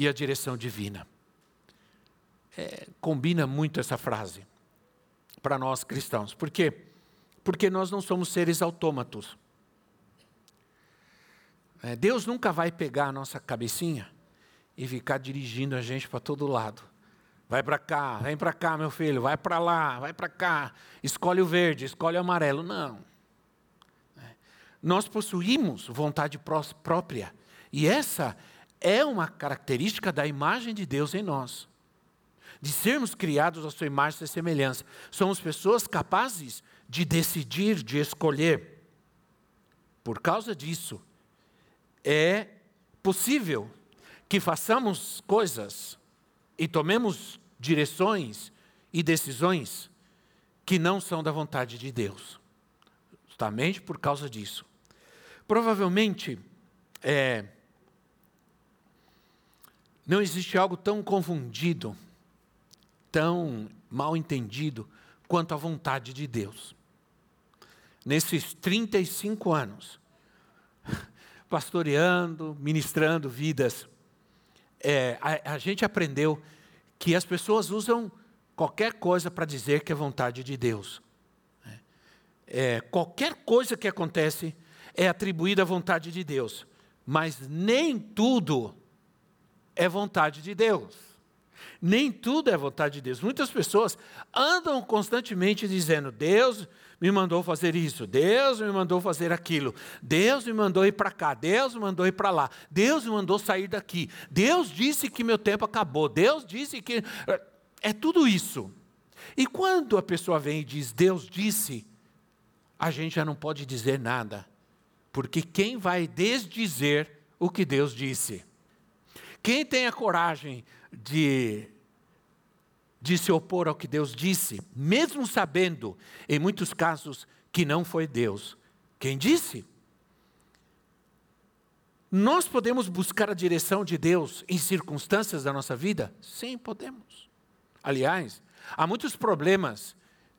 e a direção divina. É, combina muito essa frase para nós cristãos. Por quê? Porque nós não somos seres autômatos. É, Deus nunca vai pegar a nossa cabecinha e ficar dirigindo a gente para todo lado. Vai para cá, vem para cá, meu filho, vai para lá, vai para cá, escolhe o verde, escolhe o amarelo. Não. É, nós possuímos vontade própria. E essa é uma característica da imagem de Deus em nós. De sermos criados à sua imagem e semelhança. Somos pessoas capazes de decidir, de escolher. Por causa disso, é possível que façamos coisas e tomemos direções e decisões que não são da vontade de Deus. Justamente por causa disso. Provavelmente, é, não existe algo tão confundido, tão mal entendido, quanto a vontade de Deus. Nesses 35 anos, pastoreando, ministrando vidas, é, a, a gente aprendeu que as pessoas usam qualquer coisa para dizer que é vontade de Deus. É, qualquer coisa que acontece é atribuída à vontade de Deus, mas nem tudo é vontade de Deus. Nem tudo é vontade de Deus. Muitas pessoas andam constantemente dizendo: Deus me mandou fazer isso, Deus me mandou fazer aquilo, Deus me mandou ir para cá, Deus me mandou ir para lá, Deus me mandou sair daqui, Deus disse que meu tempo acabou, Deus disse que. É tudo isso. E quando a pessoa vem e diz Deus disse, a gente já não pode dizer nada, porque quem vai desdizer o que Deus disse? Quem tem a coragem de, de se opor ao que Deus disse, mesmo sabendo, em muitos casos, que não foi Deus quem disse? Nós podemos buscar a direção de Deus em circunstâncias da nossa vida? Sim, podemos. Aliás, há muitos problemas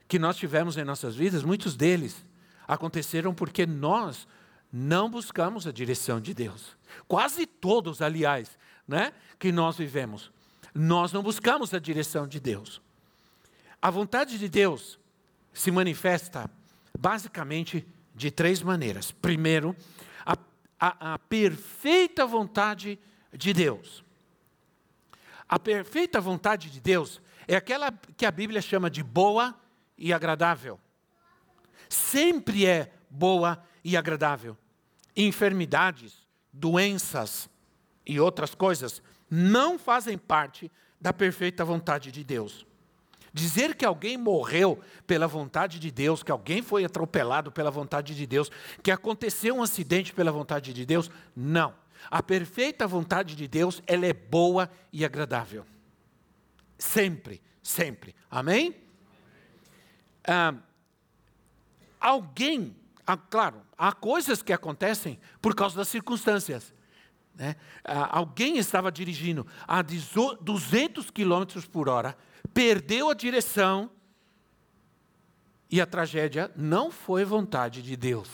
que nós tivemos em nossas vidas, muitos deles aconteceram porque nós não buscamos a direção de Deus. Quase todos, aliás, né, que nós vivemos. Nós não buscamos a direção de Deus. A vontade de Deus se manifesta basicamente de três maneiras. Primeiro, a, a, a perfeita vontade de Deus. A perfeita vontade de Deus é aquela que a Bíblia chama de boa e agradável. Sempre é boa e agradável. Enfermidades, doenças, e outras coisas não fazem parte da perfeita vontade de Deus. Dizer que alguém morreu pela vontade de Deus, que alguém foi atropelado pela vontade de Deus, que aconteceu um acidente pela vontade de Deus, não. A perfeita vontade de Deus, ela é boa e agradável. Sempre, sempre. Amém? Ah, alguém, ah, claro, há coisas que acontecem por causa das circunstâncias. Né? Ah, alguém estava dirigindo a 200 km por hora, perdeu a direção e a tragédia não foi vontade de Deus.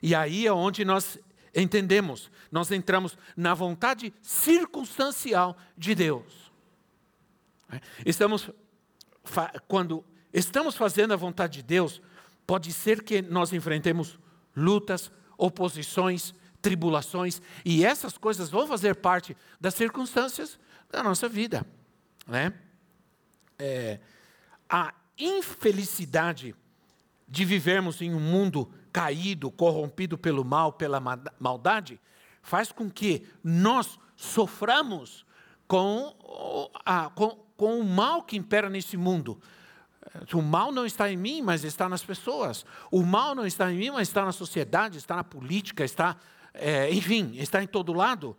E aí é onde nós entendemos, nós entramos na vontade circunstancial de Deus. Estamos, quando estamos fazendo a vontade de Deus, pode ser que nós enfrentemos lutas, oposições, tribulações, e essas coisas vão fazer parte das circunstâncias da nossa vida. Né? É, a infelicidade de vivermos em um mundo caído, corrompido pelo mal, pela maldade, faz com que nós soframos com, a, com, com o mal que impera nesse mundo. O mal não está em mim, mas está nas pessoas. O mal não está em mim, mas está na sociedade, está na política, está é, enfim, está em todo lado.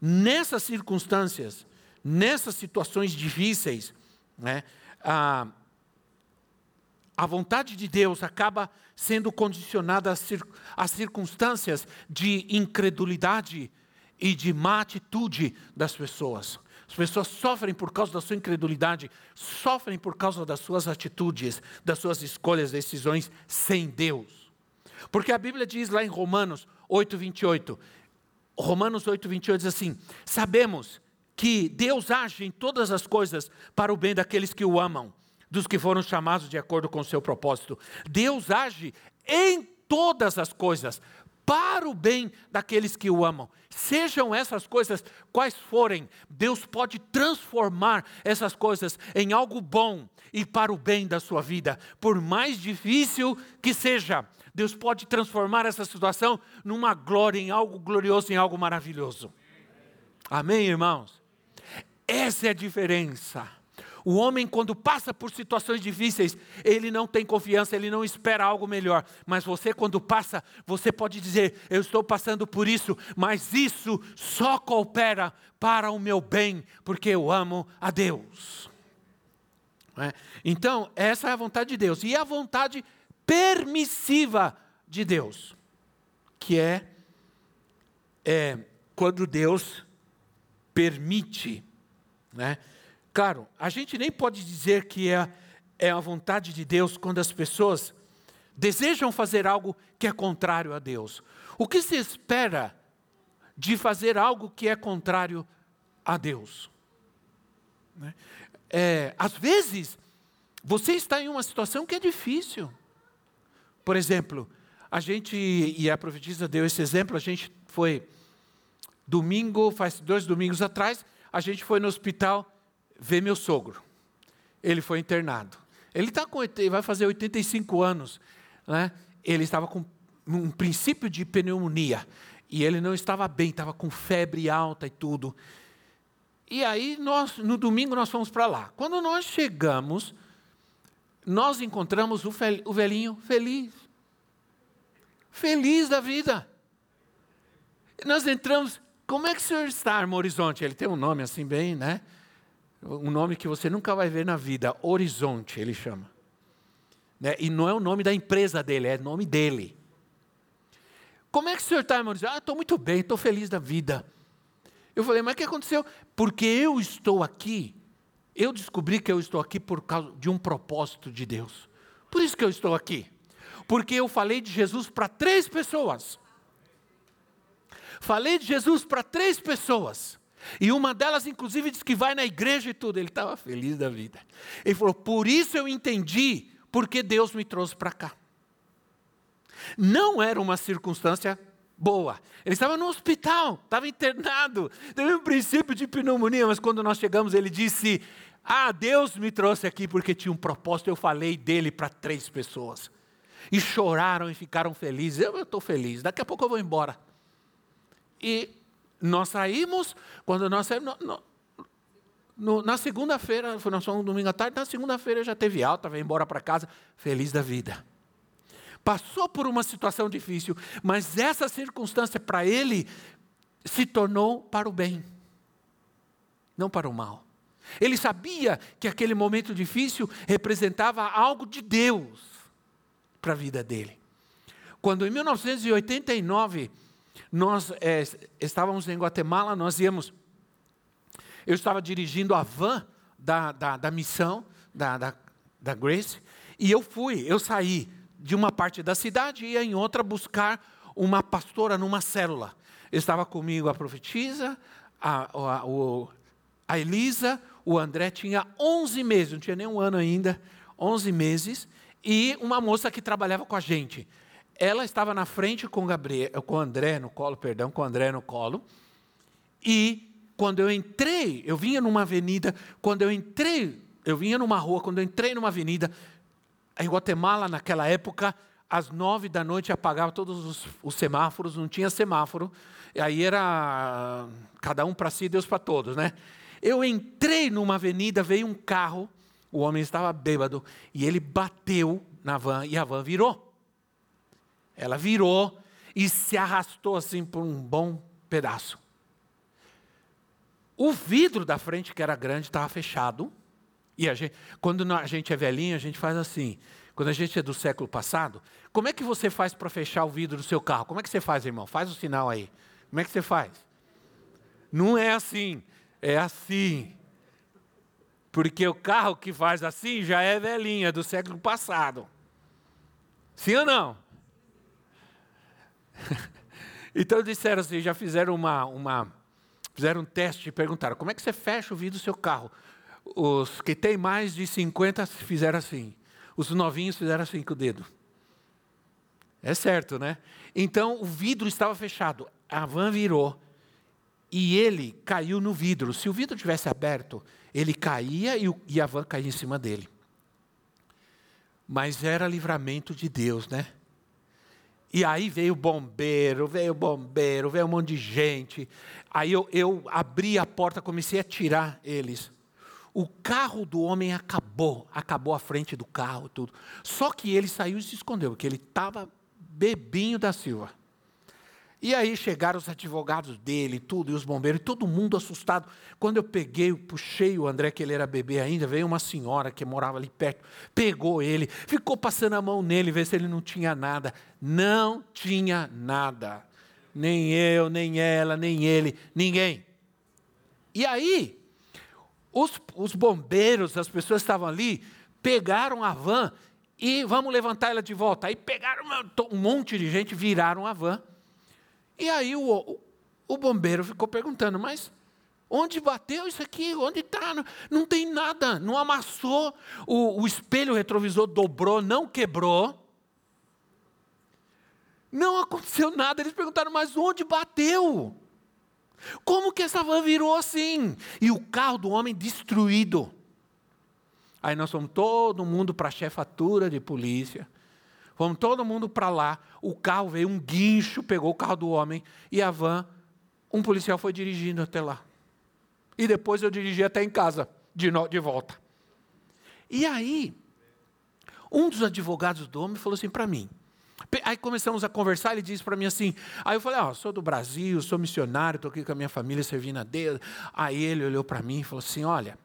nessas circunstâncias, nessas situações difíceis, né, a, a vontade de Deus acaba sendo condicionada às, cir, às circunstâncias de incredulidade e de má atitude das pessoas. As pessoas sofrem por causa da sua incredulidade, sofrem por causa das suas atitudes, das suas escolhas, decisões sem Deus. Porque a Bíblia diz lá em Romanos 8, 28, Romanos 8, 28 diz assim: Sabemos que Deus age em todas as coisas para o bem daqueles que o amam, dos que foram chamados de acordo com o seu propósito. Deus age em todas as coisas para o bem daqueles que o amam. Sejam essas coisas quais forem, Deus pode transformar essas coisas em algo bom e para o bem da sua vida, por mais difícil que seja. Deus pode transformar essa situação numa glória, em algo glorioso, em algo maravilhoso. Amém, irmãos? Essa é a diferença. O homem, quando passa por situações difíceis, ele não tem confiança, ele não espera algo melhor. Mas você, quando passa, você pode dizer: Eu estou passando por isso, mas isso só coopera para o meu bem, porque eu amo a Deus. É? Então, essa é a vontade de Deus. E a vontade permissiva de Deus, que é, é quando Deus permite. Né? Claro, a gente nem pode dizer que é, é a vontade de Deus quando as pessoas desejam fazer algo que é contrário a Deus. O que se espera de fazer algo que é contrário a Deus? Né? É, às vezes, você está em uma situação que é difícil. Por exemplo, a gente, e a profetisa deu esse exemplo, a gente foi domingo, faz dois domingos atrás, a gente foi no hospital ver meu sogro. Ele foi internado. Ele tá com, vai fazer 85 anos. Né? Ele estava com um princípio de pneumonia. E ele não estava bem, estava com febre alta e tudo. E aí, nós, no domingo, nós fomos para lá. Quando nós chegamos, nós encontramos o velhinho feliz. Feliz da vida. Nós entramos, como é que o senhor está, Armo Horizonte? Ele tem um nome assim bem, né? um nome que você nunca vai ver na vida, Horizonte, ele chama. Né? E não é o nome da empresa dele, é o nome dele. Como é que o senhor está, irmão? Ah, estou muito bem, estou feliz da vida. Eu falei, mas o que aconteceu? Porque eu estou aqui, eu descobri que eu estou aqui por causa de um propósito de Deus. Por isso que eu estou aqui. Porque eu falei de Jesus para três pessoas. Falei de Jesus para três pessoas. E uma delas, inclusive, disse que vai na igreja e tudo. Ele estava feliz da vida. Ele falou: Por isso eu entendi porque Deus me trouxe para cá. Não era uma circunstância boa. Ele estava no hospital, estava internado, teve um princípio de pneumonia, mas quando nós chegamos, ele disse: Ah, Deus me trouxe aqui porque tinha um propósito. Eu falei dele para três pessoas. E choraram e ficaram felizes. Eu estou feliz, daqui a pouco eu vou embora. E nós saímos, quando nós saímos, no, no, na segunda-feira, foi fomos um domingo à tarde, na segunda-feira já teve alta, veio embora para casa, feliz da vida. Passou por uma situação difícil, mas essa circunstância para ele se tornou para o bem, não para o mal. Ele sabia que aquele momento difícil representava algo de Deus para a vida dele. Quando em 1989 nós é, estávamos em Guatemala, nós íamos. Eu estava dirigindo a van da, da, da missão, da, da, da Grace, e eu fui, eu saí de uma parte da cidade e ia em outra buscar uma pastora numa célula. Estava comigo a profetisa, a, a, a Elisa, o André tinha 11 meses, não tinha nem um ano ainda, 11 meses, e uma moça que trabalhava com a gente ela estava na frente com, Gabriel, com André no colo, perdão, com André no colo. E quando eu entrei, eu vinha numa avenida, quando eu entrei, eu vinha numa rua, quando eu entrei numa avenida, em Guatemala, naquela época, às nove da noite apagava todos os, os semáforos, não tinha semáforo, e aí era cada um para si, Deus para todos, né? Eu entrei numa avenida, veio um carro, o homem estava bêbado, e ele bateu na van, e a van virou. Ela virou e se arrastou assim por um bom pedaço. O vidro da frente, que era grande, estava fechado. E a gente, quando a gente é velhinho, a gente faz assim. Quando a gente é do século passado, como é que você faz para fechar o vidro do seu carro? Como é que você faz, irmão? Faz o sinal aí. Como é que você faz? Não é assim, é assim. Porque o carro que faz assim já é velhinho, é do século passado. Sim ou não? então disseram assim, já fizeram uma, uma fizeram um teste e perguntaram, como é que você fecha o vidro do seu carro? Os que têm mais de 50 fizeram assim. Os novinhos fizeram assim com o dedo. É certo, né? Então o vidro estava fechado. A van virou e ele caiu no vidro. Se o vidro tivesse aberto, ele caía e, e a van caía em cima dele. Mas era livramento de Deus, né? E aí veio o bombeiro, veio o bombeiro, veio um monte de gente. Aí eu, eu abri a porta, comecei a tirar eles. O carro do homem acabou, acabou a frente do carro, tudo. Só que ele saiu e se escondeu, porque ele estava bebinho da Silva. E aí chegaram os advogados dele, tudo, e os bombeiros, e todo mundo assustado. Quando eu peguei, puxei o André, que ele era bebê ainda, veio uma senhora que morava ali perto, pegou ele, ficou passando a mão nele, ver se ele não tinha nada. Não tinha nada. Nem eu, nem ela, nem ele, ninguém. E aí, os, os bombeiros, as pessoas que estavam ali, pegaram a van e vamos levantar ela de volta. Aí pegaram um monte de gente, viraram a van e aí o, o, o bombeiro ficou perguntando, mas onde bateu isso aqui? Onde está? Não, não, tem nada, não amassou, o, o espelho retrovisor dobrou, não quebrou. Não aconteceu nada. Eles perguntaram, mas onde bateu? Como que essa van virou assim? E o carro do homem destruído. Aí nós fomos todo mundo para a chefatura de polícia. Fomos todo mundo para lá. O carro veio, um guincho, pegou o carro do homem e a van. Um policial foi dirigindo até lá. E depois eu dirigi até em casa, de, no, de volta. E aí, um dos advogados do homem falou assim para mim. Aí começamos a conversar, ele disse para mim assim. Aí eu falei: ah, sou do Brasil, sou missionário, estou aqui com a minha família servindo a Deus. Aí ele olhou para mim e falou assim: olha,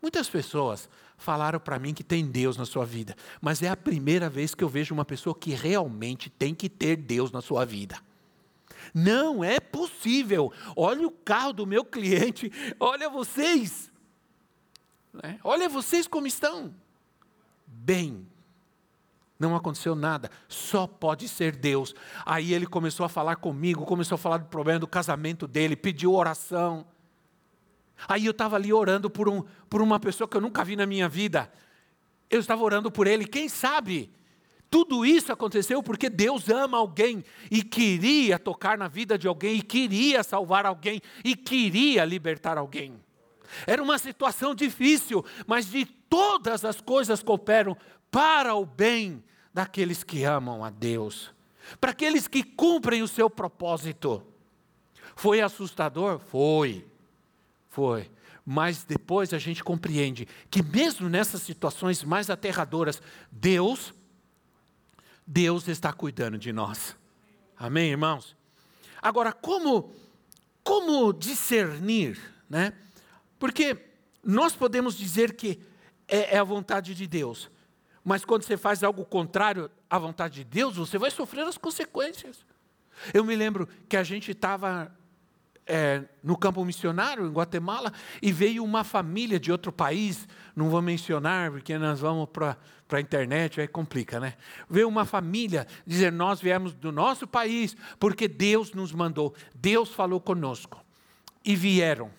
muitas pessoas falaram para mim que tem Deus na sua vida, mas é a primeira vez que eu vejo uma pessoa que realmente tem que ter Deus na sua vida. Não é possível. Olha o carro do meu cliente, olha vocês. Né? Olha vocês como estão. Bem, não aconteceu nada, só pode ser Deus. Aí ele começou a falar comigo, começou a falar do problema do casamento dele, pediu oração. Aí eu estava ali orando por, um, por uma pessoa que eu nunca vi na minha vida. Eu estava orando por ele. Quem sabe? Tudo isso aconteceu porque Deus ama alguém e queria tocar na vida de alguém, e queria salvar alguém, e queria libertar alguém. Era uma situação difícil, mas de todas as coisas cooperam para o bem daqueles que amam a Deus, para aqueles que cumprem o seu propósito. Foi assustador? Foi. Foi. Mas depois a gente compreende que mesmo nessas situações mais aterradoras, Deus Deus está cuidando de nós. Amém, irmãos? Agora, como como discernir, né? Porque nós podemos dizer que é, é a vontade de Deus, mas quando você faz algo contrário à vontade de Deus, você vai sofrer as consequências. Eu me lembro que a gente estava é, no campo missionário, em Guatemala, e veio uma família de outro país, não vou mencionar, porque nós vamos para a internet, aí complica, né? Veio uma família dizer: Nós viemos do nosso país, porque Deus nos mandou, Deus falou conosco. E vieram,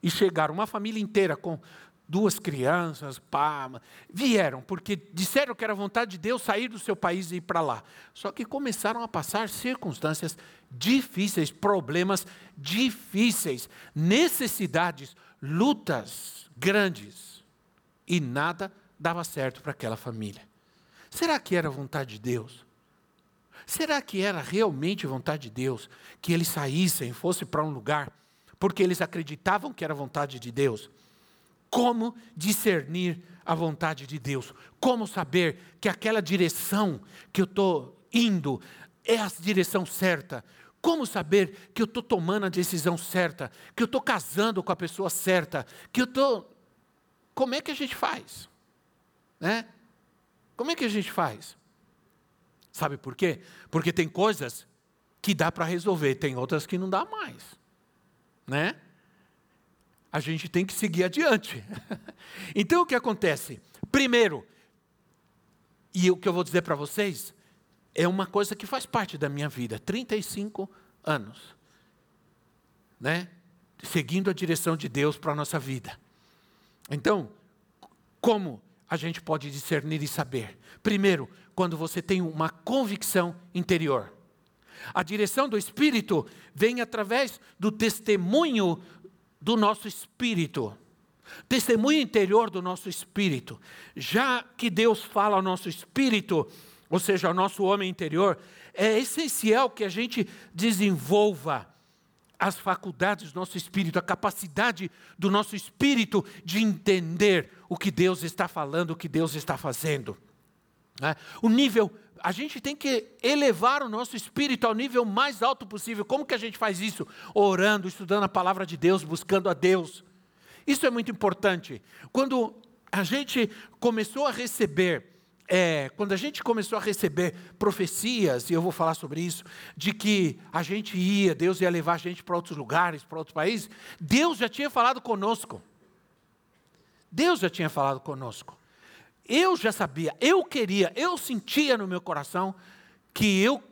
e chegaram, uma família inteira com duas crianças, pá, vieram, porque disseram que era vontade de Deus sair do seu país e ir para lá. Só que começaram a passar circunstâncias difíceis, problemas difíceis, necessidades, lutas grandes. E nada dava certo para aquela família. Será que era vontade de Deus? Será que era realmente vontade de Deus que eles saíssem, fossem para um lugar, porque eles acreditavam que era vontade de Deus? Como discernir a vontade de Deus? Como saber que aquela direção que eu estou indo é a direção certa? Como saber que eu estou tomando a decisão certa, que eu estou casando com a pessoa certa, que eu estou. Como é que a gente faz? Né? Como é que a gente faz? Sabe por quê? Porque tem coisas que dá para resolver, tem outras que não dá mais. Né? A gente tem que seguir adiante. então o que acontece? Primeiro, e o que eu vou dizer para vocês, é uma coisa que faz parte da minha vida, 35 anos. Né? Seguindo a direção de Deus para a nossa vida. Então, como a gente pode discernir e saber? Primeiro, quando você tem uma convicção interior. A direção do Espírito vem através do testemunho do nosso espírito. Testemunho interior do nosso espírito. Já que Deus fala ao nosso espírito, ou seja, ao nosso homem interior, é essencial que a gente desenvolva as faculdades do nosso espírito, a capacidade do nosso espírito de entender o que Deus está falando, o que Deus está fazendo. Né? O nível, a gente tem que elevar o nosso espírito ao nível mais alto possível. Como que a gente faz isso? Orando, estudando a palavra de Deus, buscando a Deus. Isso é muito importante. Quando a gente começou a receber é, quando a gente começou a receber profecias, e eu vou falar sobre isso, de que a gente ia, Deus ia levar a gente para outros lugares, para outros países, Deus já tinha falado conosco. Deus já tinha falado conosco. Eu já sabia, eu queria, eu sentia no meu coração que eu,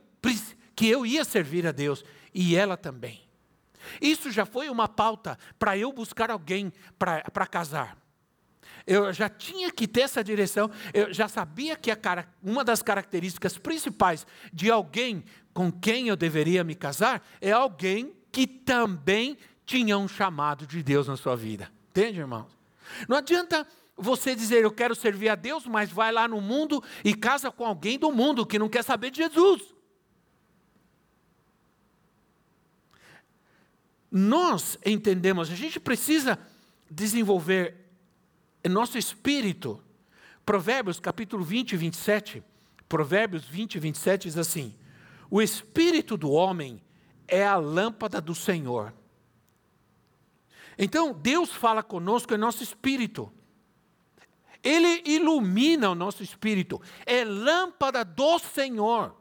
que eu ia servir a Deus e ela também. Isso já foi uma pauta para eu buscar alguém para casar. Eu já tinha que ter essa direção, eu já sabia que cara, uma das características principais de alguém com quem eu deveria me casar é alguém que também tinha um chamado de Deus na sua vida. Entende, irmãos? Não adianta você dizer eu quero servir a Deus, mas vai lá no mundo e casa com alguém do mundo que não quer saber de Jesus. Nós entendemos, a gente precisa desenvolver nosso espírito. Provérbios capítulo 20 27, Provérbios 20 27 diz assim: O espírito do homem é a lâmpada do Senhor. Então, Deus fala conosco em nosso espírito. Ele ilumina o nosso espírito. É lâmpada do Senhor.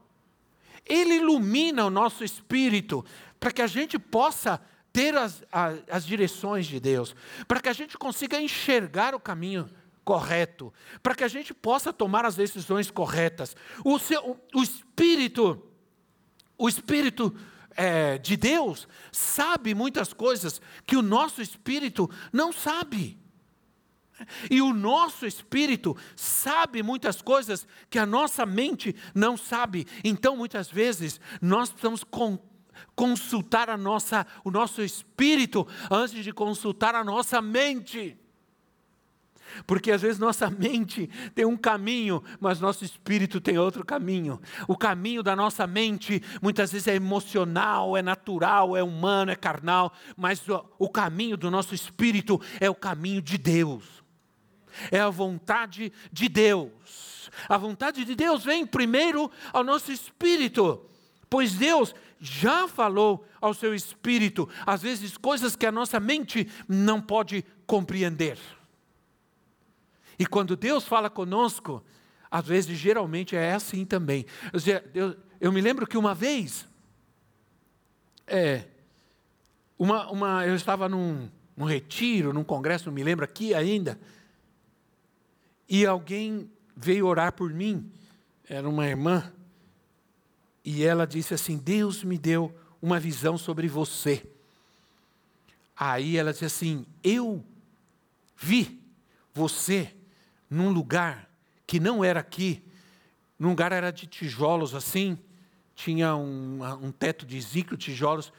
Ele ilumina o nosso espírito para que a gente possa ter as, as, as direções de Deus, para que a gente consiga enxergar o caminho correto, para que a gente possa tomar as decisões corretas. O, seu, o, Espírito, o Espírito é, de Deus sabe muitas coisas que o nosso espírito não sabe. E o nosso espírito sabe muitas coisas que a nossa mente não sabe. Então, muitas vezes, nós precisamos con consultar a nossa, o nosso espírito antes de consultar a nossa mente. Porque às vezes nossa mente tem um caminho, mas nosso espírito tem outro caminho. O caminho da nossa mente muitas vezes é emocional, é natural, é humano, é carnal, mas o, o caminho do nosso espírito é o caminho de Deus. É a vontade de Deus. A vontade de Deus vem primeiro ao nosso espírito, pois Deus já falou ao seu espírito, às vezes coisas que a nossa mente não pode compreender. E quando Deus fala conosco, às vezes, geralmente é assim também. Eu, eu me lembro que uma vez, é, uma, uma, eu estava num, num retiro, num congresso, não me lembro aqui ainda, e alguém veio orar por mim, era uma irmã, e ela disse assim: Deus me deu uma visão sobre você. Aí ela disse assim: Eu vi você num lugar que não era aqui, num lugar era de tijolos assim, tinha um, um teto de zico, tijolos,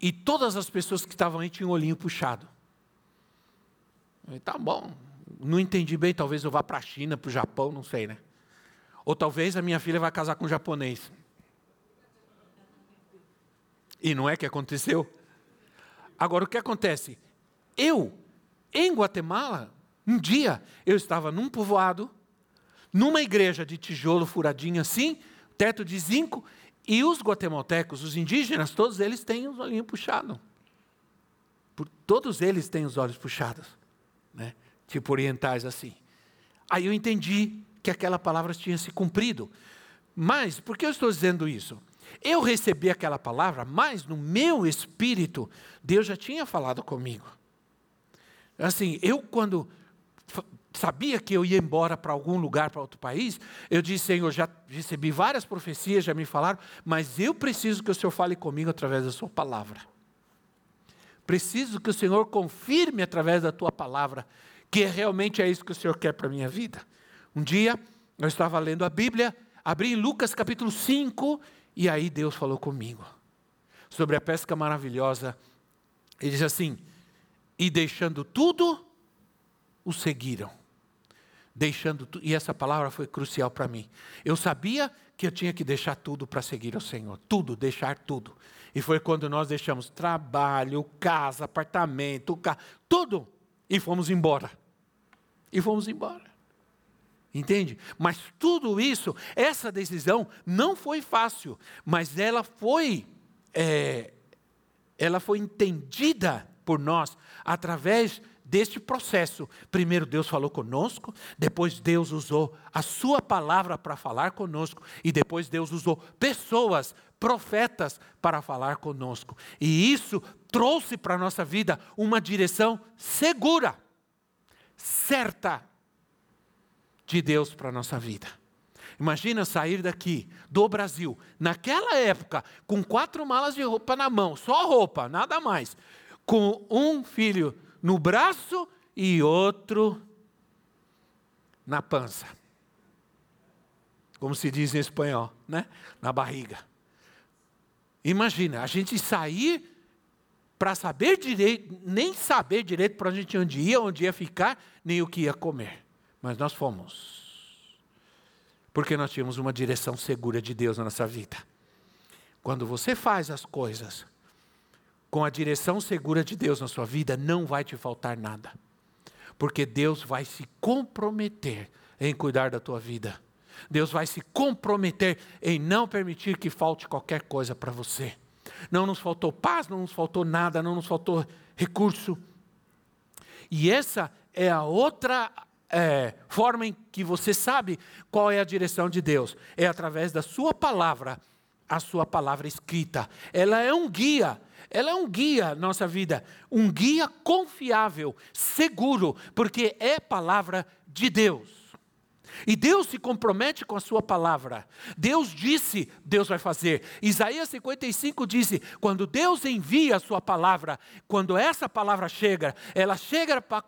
e todas as pessoas que estavam aí tinham o olhinho puxado. Eu falei, tá bom, não entendi bem, talvez eu vá para a China, para o Japão, não sei, né? Ou talvez a minha filha vai casar com um japonês. E não é que aconteceu. Agora, o que acontece? Eu, em Guatemala, um dia eu estava num povoado, numa igreja de tijolo furadinho assim, teto de zinco, E os guatemaltecos, os indígenas, todos eles têm os olhinhos puxados. Por, todos eles têm os olhos puxados, né? Tipo orientais assim. Aí eu entendi que aquela palavra tinha se cumprido. Mas, por que eu estou dizendo isso? Eu recebi aquela palavra, mas no meu espírito, Deus já tinha falado comigo. Assim, eu quando sabia que eu ia embora para algum lugar, para outro país, eu disse, Senhor, já recebi várias profecias, já me falaram, mas eu preciso que o Senhor fale comigo através da sua palavra. Preciso que o Senhor confirme através da tua palavra que realmente é isso que o Senhor quer para a minha vida. Um dia, eu estava lendo a Bíblia, abri em Lucas capítulo 5, e aí Deus falou comigo sobre a pesca maravilhosa. Ele diz assim: E deixando tudo, o seguiram. Deixando tudo, e essa palavra foi crucial para mim. Eu sabia que eu tinha que deixar tudo para seguir o Senhor, tudo, deixar tudo. E foi quando nós deixamos trabalho, casa, apartamento, tudo, e fomos embora. E fomos embora. Entende? Mas tudo isso, essa decisão não foi fácil, mas ela foi, é, ela foi entendida por nós através deste processo. Primeiro Deus falou conosco, depois Deus usou a sua palavra para falar conosco e depois Deus usou pessoas, profetas para falar conosco. E isso trouxe para a nossa vida uma direção segura, certa de Deus para a nossa vida. Imagina sair daqui, do Brasil, naquela época, com quatro malas de roupa na mão, só roupa, nada mais, com um filho no braço e outro na pança. Como se diz em espanhol, né? Na barriga. Imagina, a gente sair para saber direito, nem saber direito para onde, onde ia, onde ia ficar, nem o que ia comer. Mas nós fomos. Porque nós tínhamos uma direção segura de Deus na nossa vida. Quando você faz as coisas com a direção segura de Deus na sua vida, não vai te faltar nada. Porque Deus vai se comprometer em cuidar da tua vida. Deus vai se comprometer em não permitir que falte qualquer coisa para você. Não nos faltou paz, não nos faltou nada, não nos faltou recurso. E essa é a outra é, forma em que você sabe qual é a direção de Deus. É através da sua palavra, a sua palavra escrita. Ela é um guia ela é um guia nossa vida, um guia confiável, seguro, porque é palavra de Deus. E Deus se compromete com a sua palavra. Deus disse, Deus vai fazer. Isaías 55 diz: quando Deus envia a sua palavra, quando essa palavra chega, ela chega para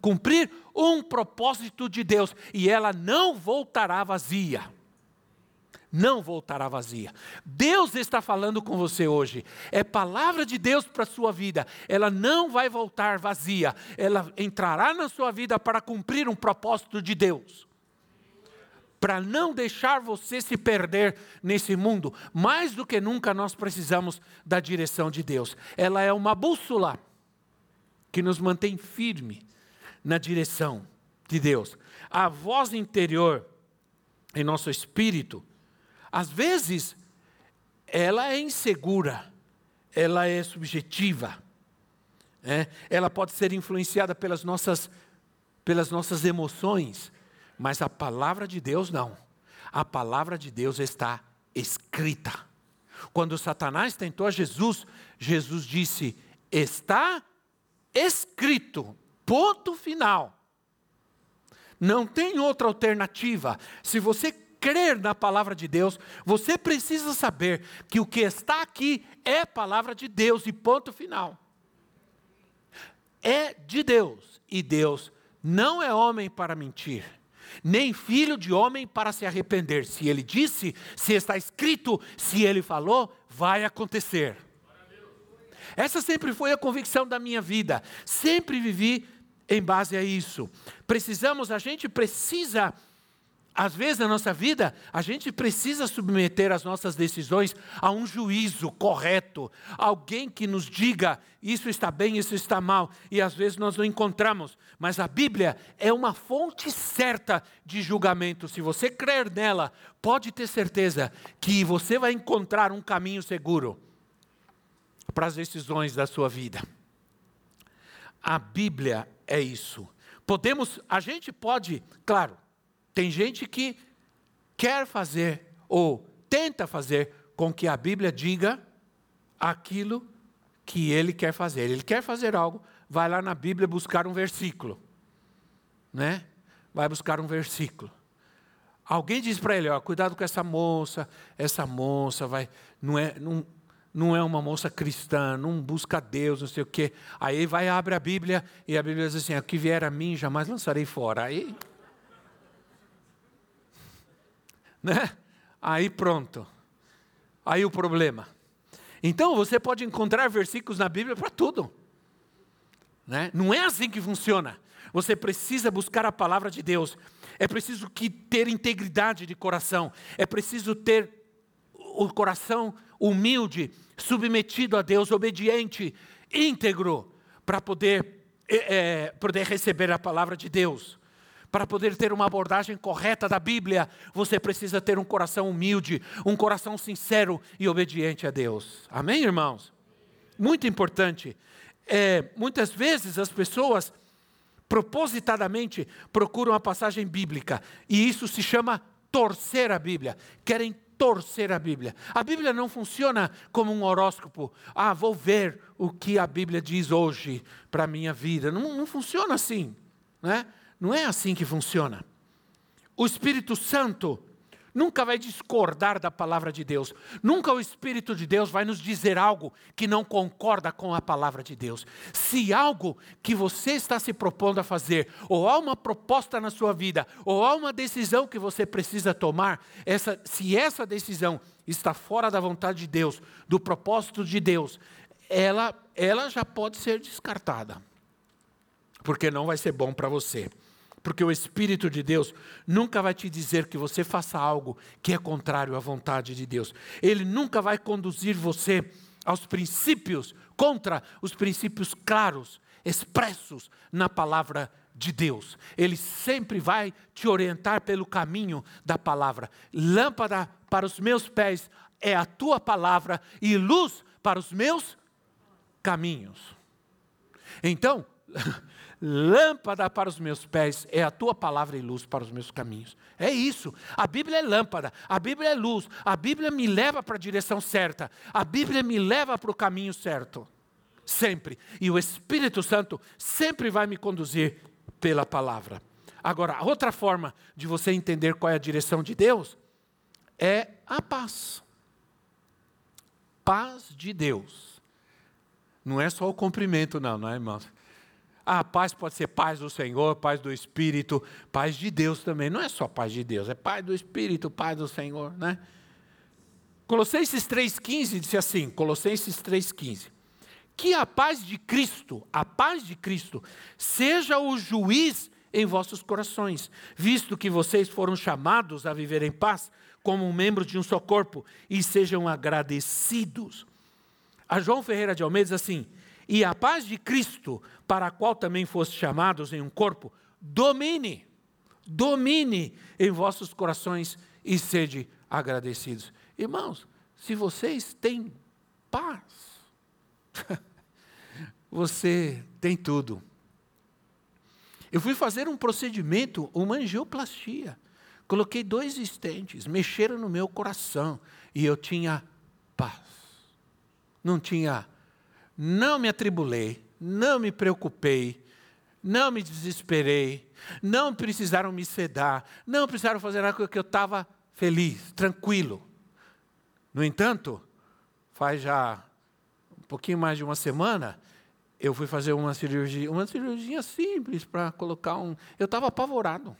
cumprir um propósito de Deus e ela não voltará vazia não voltará vazia. Deus está falando com você hoje. É palavra de Deus para a sua vida. Ela não vai voltar vazia. Ela entrará na sua vida para cumprir um propósito de Deus. Para não deixar você se perder nesse mundo. Mais do que nunca nós precisamos da direção de Deus. Ela é uma bússola que nos mantém firme na direção de Deus. A voz interior em nosso espírito às vezes, ela é insegura, ela é subjetiva, é? ela pode ser influenciada pelas nossas, pelas nossas emoções, mas a palavra de Deus não. A palavra de Deus está escrita. Quando Satanás tentou Jesus, Jesus disse: Está escrito, ponto final. Não tem outra alternativa. Se você crer na palavra de Deus, você precisa saber que o que está aqui é palavra de Deus e ponto final. É de Deus e Deus não é homem para mentir, nem filho de homem para se arrepender. Se ele disse, se está escrito, se ele falou, vai acontecer. Essa sempre foi a convicção da minha vida. Sempre vivi em base a isso. Precisamos, a gente precisa Às vezes na nossa vida, a gente precisa submeter as nossas decisões a um juízo correto, alguém que nos diga isso está bem, isso está mal, e às vezes nós não encontramos, mas a Bíblia é uma fonte certa de julgamento. Se você crer nela, pode ter certeza que você vai encontrar um caminho seguro para as decisões da sua vida. A Bíblia é isso. Podemos, a gente pode, claro, tem gente que quer fazer ou tenta fazer com que a Bíblia diga aquilo que ele quer fazer. Ele quer fazer algo, vai lá na Bíblia buscar um versículo, né? Vai buscar um versículo. Alguém diz para ele, ó, cuidado com essa moça, essa moça vai, não é, não, não é uma moça cristã, não busca Deus, não sei o quê. Aí vai abre a Bíblia e a Bíblia diz assim, o que vier a mim jamais lançarei fora. Aí né? Aí pronto. Aí o problema. Então você pode encontrar versículos na Bíblia para tudo. Né? Não é assim que funciona. Você precisa buscar a palavra de Deus. É preciso que ter integridade de coração. É preciso ter o coração humilde, submetido a Deus, obediente, íntegro, para poder, é, poder receber a palavra de Deus. Para poder ter uma abordagem correta da Bíblia, você precisa ter um coração humilde, um coração sincero e obediente a Deus. Amém, irmãos? Muito importante. É, muitas vezes as pessoas propositadamente procuram a passagem bíblica e isso se chama torcer a Bíblia. Querem torcer a Bíblia. A Bíblia não funciona como um horóscopo. Ah, vou ver o que a Bíblia diz hoje para a minha vida. Não, não funciona assim. Né? Não é assim que funciona. O Espírito Santo nunca vai discordar da palavra de Deus. Nunca o Espírito de Deus vai nos dizer algo que não concorda com a palavra de Deus. Se algo que você está se propondo a fazer, ou há uma proposta na sua vida, ou há uma decisão que você precisa tomar, essa, se essa decisão está fora da vontade de Deus, do propósito de Deus, ela, ela já pode ser descartada. Porque não vai ser bom para você. Porque o Espírito de Deus nunca vai te dizer que você faça algo que é contrário à vontade de Deus. Ele nunca vai conduzir você aos princípios, contra os princípios claros, expressos na palavra de Deus. Ele sempre vai te orientar pelo caminho da palavra. Lâmpada para os meus pés é a tua palavra e luz para os meus caminhos. Então, Lâmpada para os meus pés é a tua palavra e luz para os meus caminhos. É isso. A Bíblia é lâmpada, a Bíblia é luz, a Bíblia me leva para a direção certa, a Bíblia me leva para o caminho certo. Sempre. E o Espírito Santo sempre vai me conduzir pela palavra. Agora, outra forma de você entender qual é a direção de Deus é a paz. Paz de Deus. Não é só o cumprimento, não, não é, irmãos? A paz pode ser paz do Senhor, paz do Espírito, paz de Deus também. Não é só paz de Deus, é paz do Espírito, paz do Senhor, né? Colossenses 3,15 disse assim: Colossenses 3,15. Que a paz de Cristo, a paz de Cristo, seja o juiz em vossos corações, visto que vocês foram chamados a viver em paz como um membro de um só corpo, e sejam agradecidos. A João Ferreira de Almeida diz assim: e a paz de Cristo, para a qual também foste chamados em um corpo, domine, domine em vossos corações e sede agradecidos. Irmãos, se vocês têm paz, você tem tudo. Eu fui fazer um procedimento, uma angioplastia. Coloquei dois estentes, mexeram no meu coração e eu tinha paz. Não tinha não me atribulei, não me preocupei, não me desesperei, não precisaram me sedar, não precisaram fazer nada porque eu estava feliz, tranquilo. No entanto, faz já um pouquinho mais de uma semana, eu fui fazer uma cirurgia, uma cirurgia simples para colocar um. Eu estava apavorado.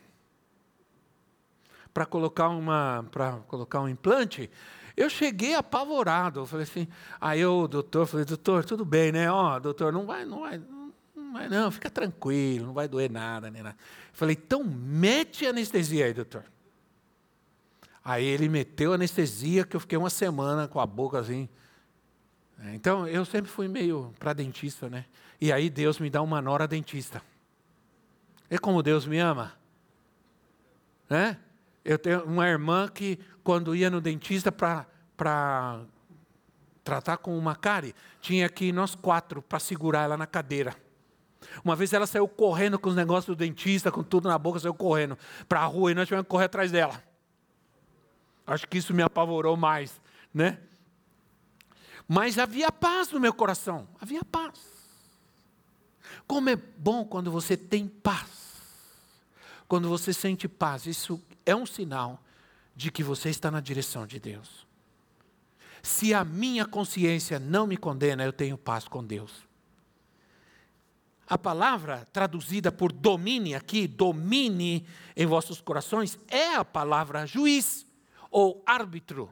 Para colocar uma, para colocar um implante, eu cheguei apavorado. Eu falei assim, aí eu, doutor, falei, doutor, tudo bem, né? Ó, doutor, não vai, não vai, não vai, não, fica tranquilo, não vai doer nada, nem nada. Eu falei, então mete anestesia aí, doutor. Aí ele meteu anestesia que eu fiquei uma semana com a boca assim. É, então eu sempre fui meio para dentista, né? E aí Deus me dá uma nora dentista. É como Deus me ama. Né? Eu tenho uma irmã que, quando ia no dentista para tratar com uma cárie, tinha que ir nós quatro para segurar ela na cadeira. Uma vez ela saiu correndo com os negócios do dentista, com tudo na boca, saiu correndo para a rua e nós tivemos que correr atrás dela. Acho que isso me apavorou mais, né? Mas havia paz no meu coração, havia paz. Como é bom quando você tem paz. Quando você sente paz, isso é um sinal de que você está na direção de Deus. Se a minha consciência não me condena, eu tenho paz com Deus. A palavra traduzida por domine aqui, domine em vossos corações, é a palavra juiz ou árbitro.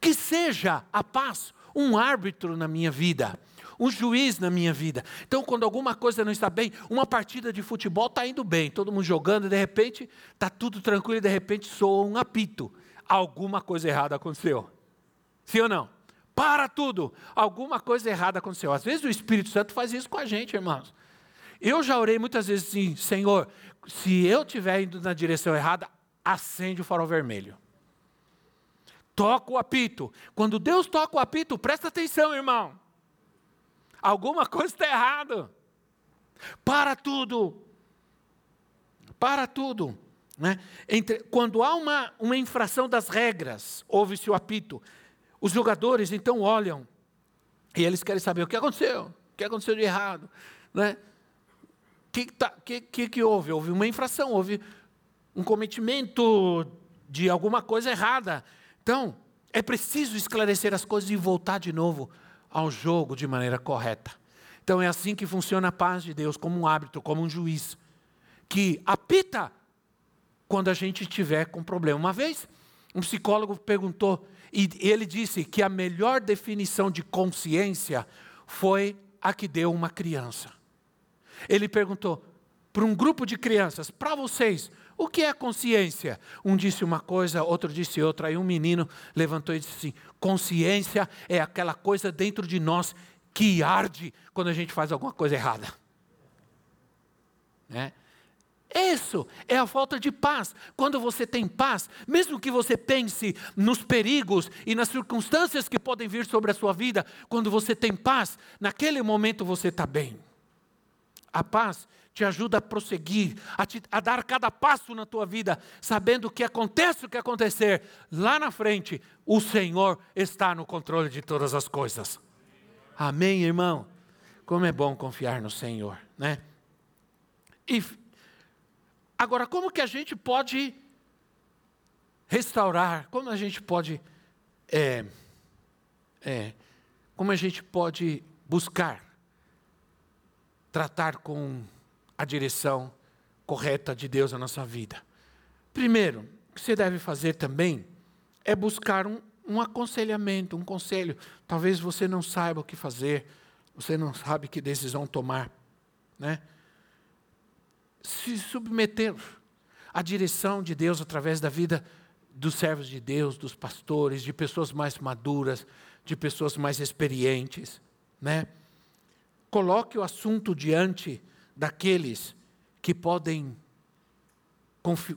Que seja a paz um árbitro na minha vida, um juiz na minha vida. Então, quando alguma coisa não está bem, uma partida de futebol está indo bem, todo mundo jogando, e de repente está tudo tranquilo, e de repente soa um apito. Alguma coisa errada aconteceu. Sim ou não? Para tudo. Alguma coisa errada aconteceu. Às vezes o Espírito Santo faz isso com a gente, irmãos. Eu já orei muitas vezes assim, Senhor, se eu estiver indo na direção errada, acende o farol vermelho. Toca o apito. Quando Deus toca o apito, presta atenção, irmão. Alguma coisa está errada. Para tudo. Para tudo. Né? Entre, quando há uma, uma infração das regras, ouve-se o apito. Os jogadores então olham e eles querem saber o que aconteceu, o que aconteceu de errado. Né? Que, tá, que, que, que houve? Houve uma infração, houve um cometimento de alguma coisa errada. Então, é preciso esclarecer as coisas e voltar de novo ao jogo de maneira correta. Então, é assim que funciona a paz de Deus, como um hábito, como um juiz, que apita quando a gente tiver com problema. Uma vez, um psicólogo perguntou e ele disse que a melhor definição de consciência foi a que deu uma criança. Ele perguntou para um grupo de crianças: para vocês, o que é consciência? Um disse uma coisa, outro disse outra. Aí um menino levantou e disse assim: consciência é aquela coisa dentro de nós que arde quando a gente faz alguma coisa errada. Né? Isso é a falta de paz. Quando você tem paz, mesmo que você pense nos perigos e nas circunstâncias que podem vir sobre a sua vida, quando você tem paz, naquele momento você está bem. A paz te ajuda a prosseguir, a, te, a, dar cada passo na tua vida, sabendo que acontece o que acontecer, lá na frente, o Senhor está no controle de todas as coisas. Amém, irmão? Como é bom confiar no Senhor, né? E Agora, como que a gente pode restaurar? Como a gente pode. É, é, como a gente pode buscar tratar com a direção correta de Deus na nossa vida? Primeiro, o que você deve fazer também é buscar um, um aconselhamento, um conselho. Talvez você não saiba o que fazer, você não sabe que decisão tomar, né? se submeter à direção de Deus através da vida dos servos de Deus, dos pastores, de pessoas mais maduras, de pessoas mais experientes, né? Coloque o assunto diante daqueles que podem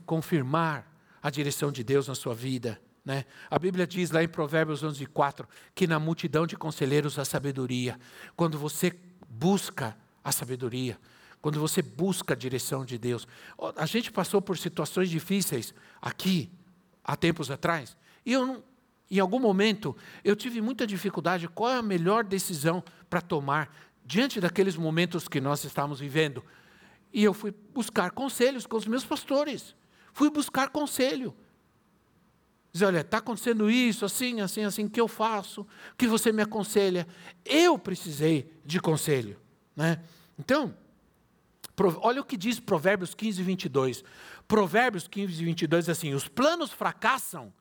confirmar a direção de Deus na sua vida. Né? A Bíblia diz lá em Provérbios 11, 4, que na multidão de conselheiros há sabedoria. Quando você busca a sabedoria, quando você busca a direção de Deus. A gente passou por situações difíceis aqui, há tempos atrás, e eu, em algum momento, eu tive muita dificuldade. Qual é a melhor decisão para tomar diante daqueles momentos que nós estamos vivendo? E eu fui buscar conselhos com os meus pastores. Fui buscar conselho. Dizer, olha, está acontecendo isso, assim, assim, assim, o que eu faço? O que você me aconselha? Eu precisei de conselho. Né? Então, Olha o que diz Provérbios 15, 22. Provérbios 15, 22 diz assim: os planos fracassam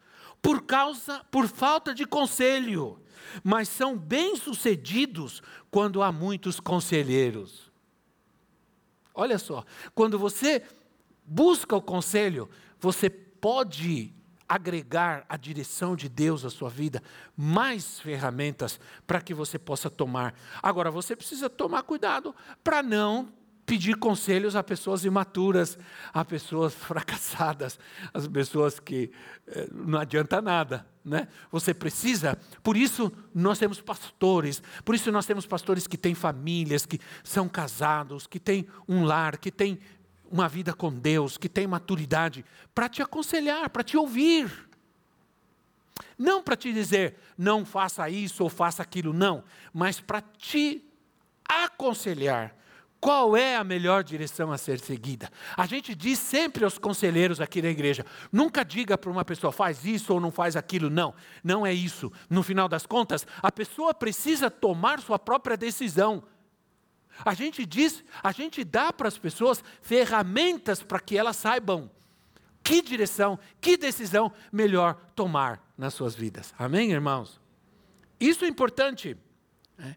por causa, por falta de conselho, mas são bem-sucedidos quando há muitos conselheiros. Olha só, quando você busca o conselho, você pode agregar a direção de Deus à sua vida, mais ferramentas para que você possa tomar. Agora, você precisa tomar cuidado para não pedir conselhos a pessoas imaturas, a pessoas fracassadas, as pessoas que eh, não adianta nada, né? Você precisa, por isso nós temos pastores, por isso nós temos pastores que têm famílias, que são casados, que têm um lar, que têm uma vida com Deus, que têm maturidade, para te aconselhar, para te ouvir. Não para te dizer, não faça isso ou faça aquilo, não, mas para te aconselhar, qual é a melhor direção a ser seguida? A gente diz sempre aos conselheiros aqui na igreja: nunca diga para uma pessoa faz isso ou não faz aquilo. Não, não é isso. No final das contas, a pessoa precisa tomar sua própria decisão. A gente diz, a gente dá para as pessoas ferramentas para que elas saibam que direção, que decisão melhor tomar nas suas vidas. Amém, irmãos? Isso é importante. Né?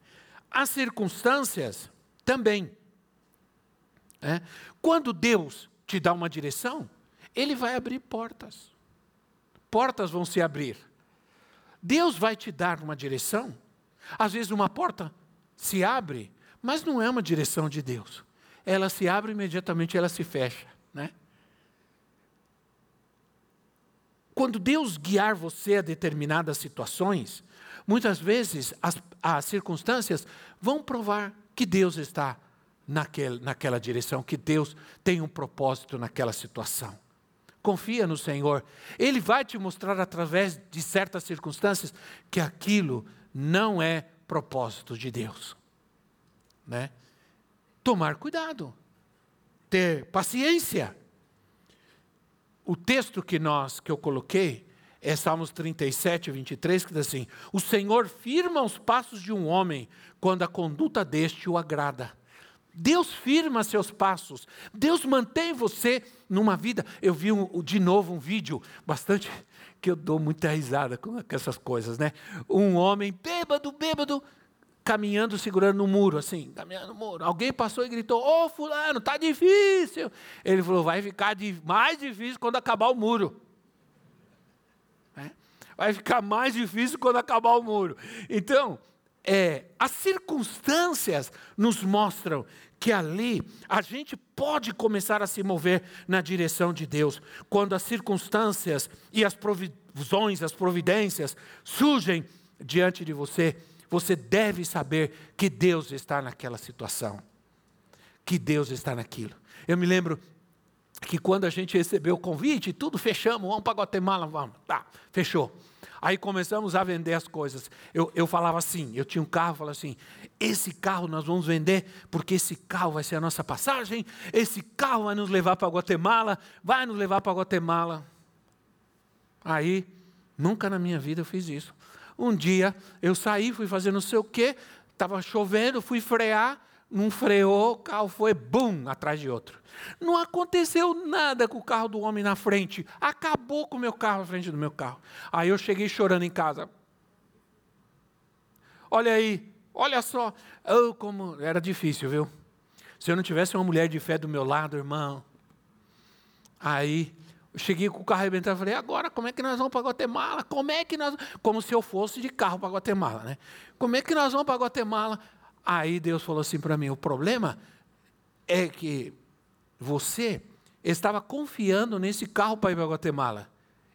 As circunstâncias também. É? Quando Deus te dá uma direção, Ele vai abrir portas. Portas vão se abrir. Deus vai te dar uma direção. Às vezes uma porta se abre, mas não é uma direção de Deus. Ela se abre imediatamente, ela se fecha, né? Quando Deus guiar você a determinadas situações, muitas vezes as, as circunstâncias vão provar que Deus está naquele, naquela direção, que Deus tem um propósito naquela situação. Confia no Senhor. Ele vai te mostrar através de certas circunstâncias que aquilo não é propósito de Deus. Né? Tomar cuidado, ter paciência. O texto que nós que eu coloquei é Salmos 37, 23, que diz assim: O Senhor firma os passos de um homem quando a conduta deste o agrada. Deus firma seus passos. Deus mantém você numa vida. Eu vi um, de novo um vídeo bastante que eu dou muita risada com essas coisas, né? Um homem bêbado, bêbado, caminhando, segurando no muro, assim, caminhando no muro. Alguém passou e gritou: Ô, oh, Fulano, tá difícil. Ele falou: Vai ficar mais difícil quando acabar o muro. É? Vai ficar mais difícil quando acabar o muro. Então, é, as circunstâncias nos mostram que ali a gente pode começar a se mover na direção de Deus, quando as circunstâncias e as provisões, as providências surgem diante de você, você deve saber que Deus está naquela situação, que Deus está naquilo. Eu me lembro que quando a gente recebeu o convite, tudo fechamos, vamos para Guatemala, vamos, tá, fechou. Aí começamos a vender as coisas. Eu, eu falava assim, eu tinha um carro, falava assim, esse carro nós vamos vender porque esse carro vai ser a nossa passagem, esse carro vai nos levar para Guatemala, vai nos levar para Guatemala. Aí, nunca na minha vida eu fiz isso. Um dia eu saí, fui fazer não sei o quê, estava chovendo, fui frear, não freou, o carro foi bum atrás de outro. Não aconteceu nada com o carro do homem na frente. Acabou com o meu carro na frente do meu carro. Aí eu cheguei chorando em casa. Olha aí, olha só. Oh, como era difícil, viu? Se eu não tivesse uma mulher de fé do meu lado, irmão. Aí eu cheguei com o carro arrebentado e falei, agora como é que nós vamos para Guatemala? Como é que nós. Como se eu fosse de carro para Guatemala, né? Como é que nós vamos para Guatemala? Aí Deus falou assim para mim: o problema é que você estava confiando nesse carro para ir para Guatemala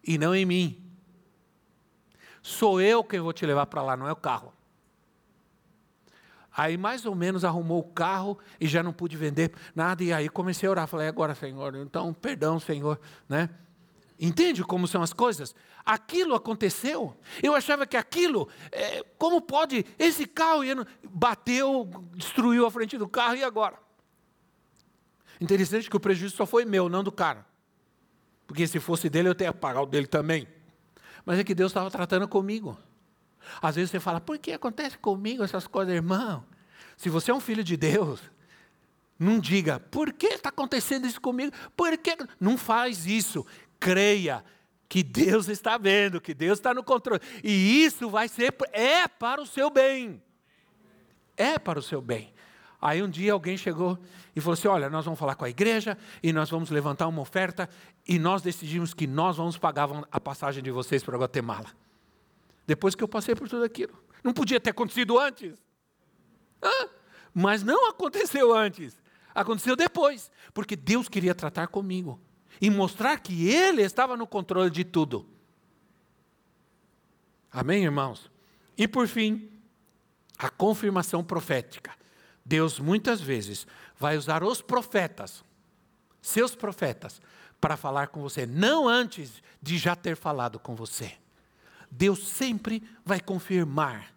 e não em mim. Sou eu quem vou te levar para lá, não é o carro. Aí mais ou menos arrumou o carro e já não pude vender nada. E aí comecei a orar. Falei, agora, Senhor, então perdão, Senhor. Né? Entende como são as coisas? Aquilo aconteceu. Eu achava que aquilo, é, como pode? Esse carro bateu, destruiu a frente do carro e agora? Interessante que o prejuízo só foi meu, não do cara. Porque se fosse dele, eu teria que o dele também. Mas é que Deus estava tratando comigo. Às vezes você fala, por que acontece comigo essas coisas, irmão? Se você é um filho de Deus, não diga, por que está acontecendo isso comigo? Por que? Não faz isso. Creia que Deus está vendo, que Deus está no controle. E isso vai ser, é para o seu bem. É para o seu bem. Aí um dia alguém chegou e falou assim: Olha, nós vamos falar com a igreja e nós vamos levantar uma oferta e nós decidimos que nós vamos pagar a passagem de vocês para Guatemala. Depois que eu passei por tudo aquilo. Não podia ter acontecido antes. Hã? Mas não aconteceu antes. Aconteceu depois. Porque Deus queria tratar comigo e mostrar que Ele estava no controle de tudo. Amém, irmãos? E por fim, a confirmação profética. Deus muitas vezes vai usar os profetas, seus profetas, para falar com você, não antes de já ter falado com você. Deus sempre vai confirmar,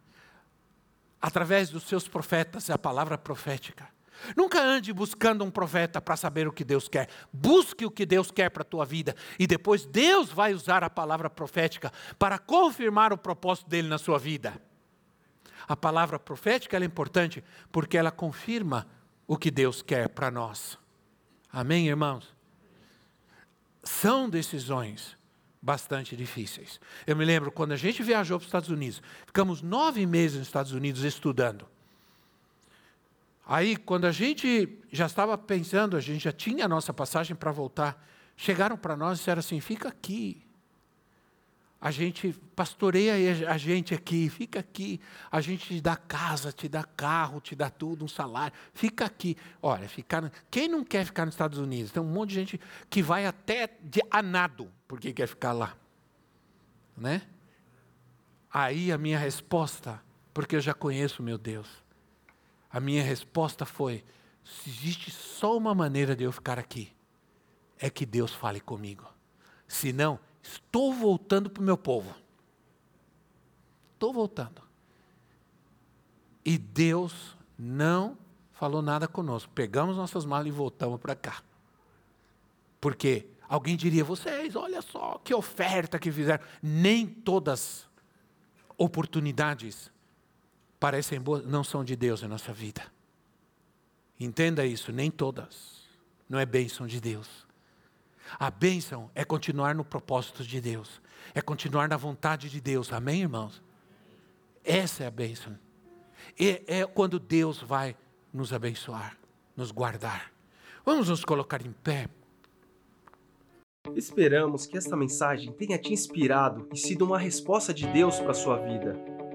através dos seus profetas, a palavra profética. Nunca ande buscando um profeta para saber o que Deus quer. Busque o que Deus quer para a tua vida. E depois Deus vai usar a palavra profética para confirmar o propósito dele na sua vida. A palavra profética é importante porque ela confirma o que Deus quer para nós. Amém, irmãos? São decisões bastante difíceis. Eu me lembro quando a gente viajou para os Estados Unidos, ficamos nove meses nos Estados Unidos estudando. Aí, quando a gente já estava pensando, a gente já tinha a nossa passagem para voltar, chegaram para nós e disseram assim: fica aqui a gente pastoreia a gente aqui, fica aqui, a gente te dá casa, te dá carro, te dá tudo, um salário, fica aqui. Olha, ficar, quem não quer ficar nos Estados Unidos? Tem um monte de gente que vai até de anado porque quer ficar lá, né? Aí a minha resposta, porque eu já conheço meu Deus, a minha resposta foi: se existe só uma maneira de eu ficar aqui, é que Deus fale comigo. Se não, Estou voltando para o meu povo. Estou voltando. E Deus não falou nada conosco. Pegamos nossas malas e voltamos para cá. Porque alguém diria: vocês, olha só que oferta que fizeram. Nem todas oportunidades parecem boas, não são de Deus em nossa vida. Entenda isso, nem todas. Não é bênção de Deus. A bênção é continuar no propósito de Deus, é continuar na vontade de Deus. Amém, irmãos? Essa é a bênção. E é quando Deus vai nos abençoar, nos guardar. Vamos nos colocar em pé. Esperamos que esta mensagem tenha te inspirado e sido uma resposta de Deus para a sua vida.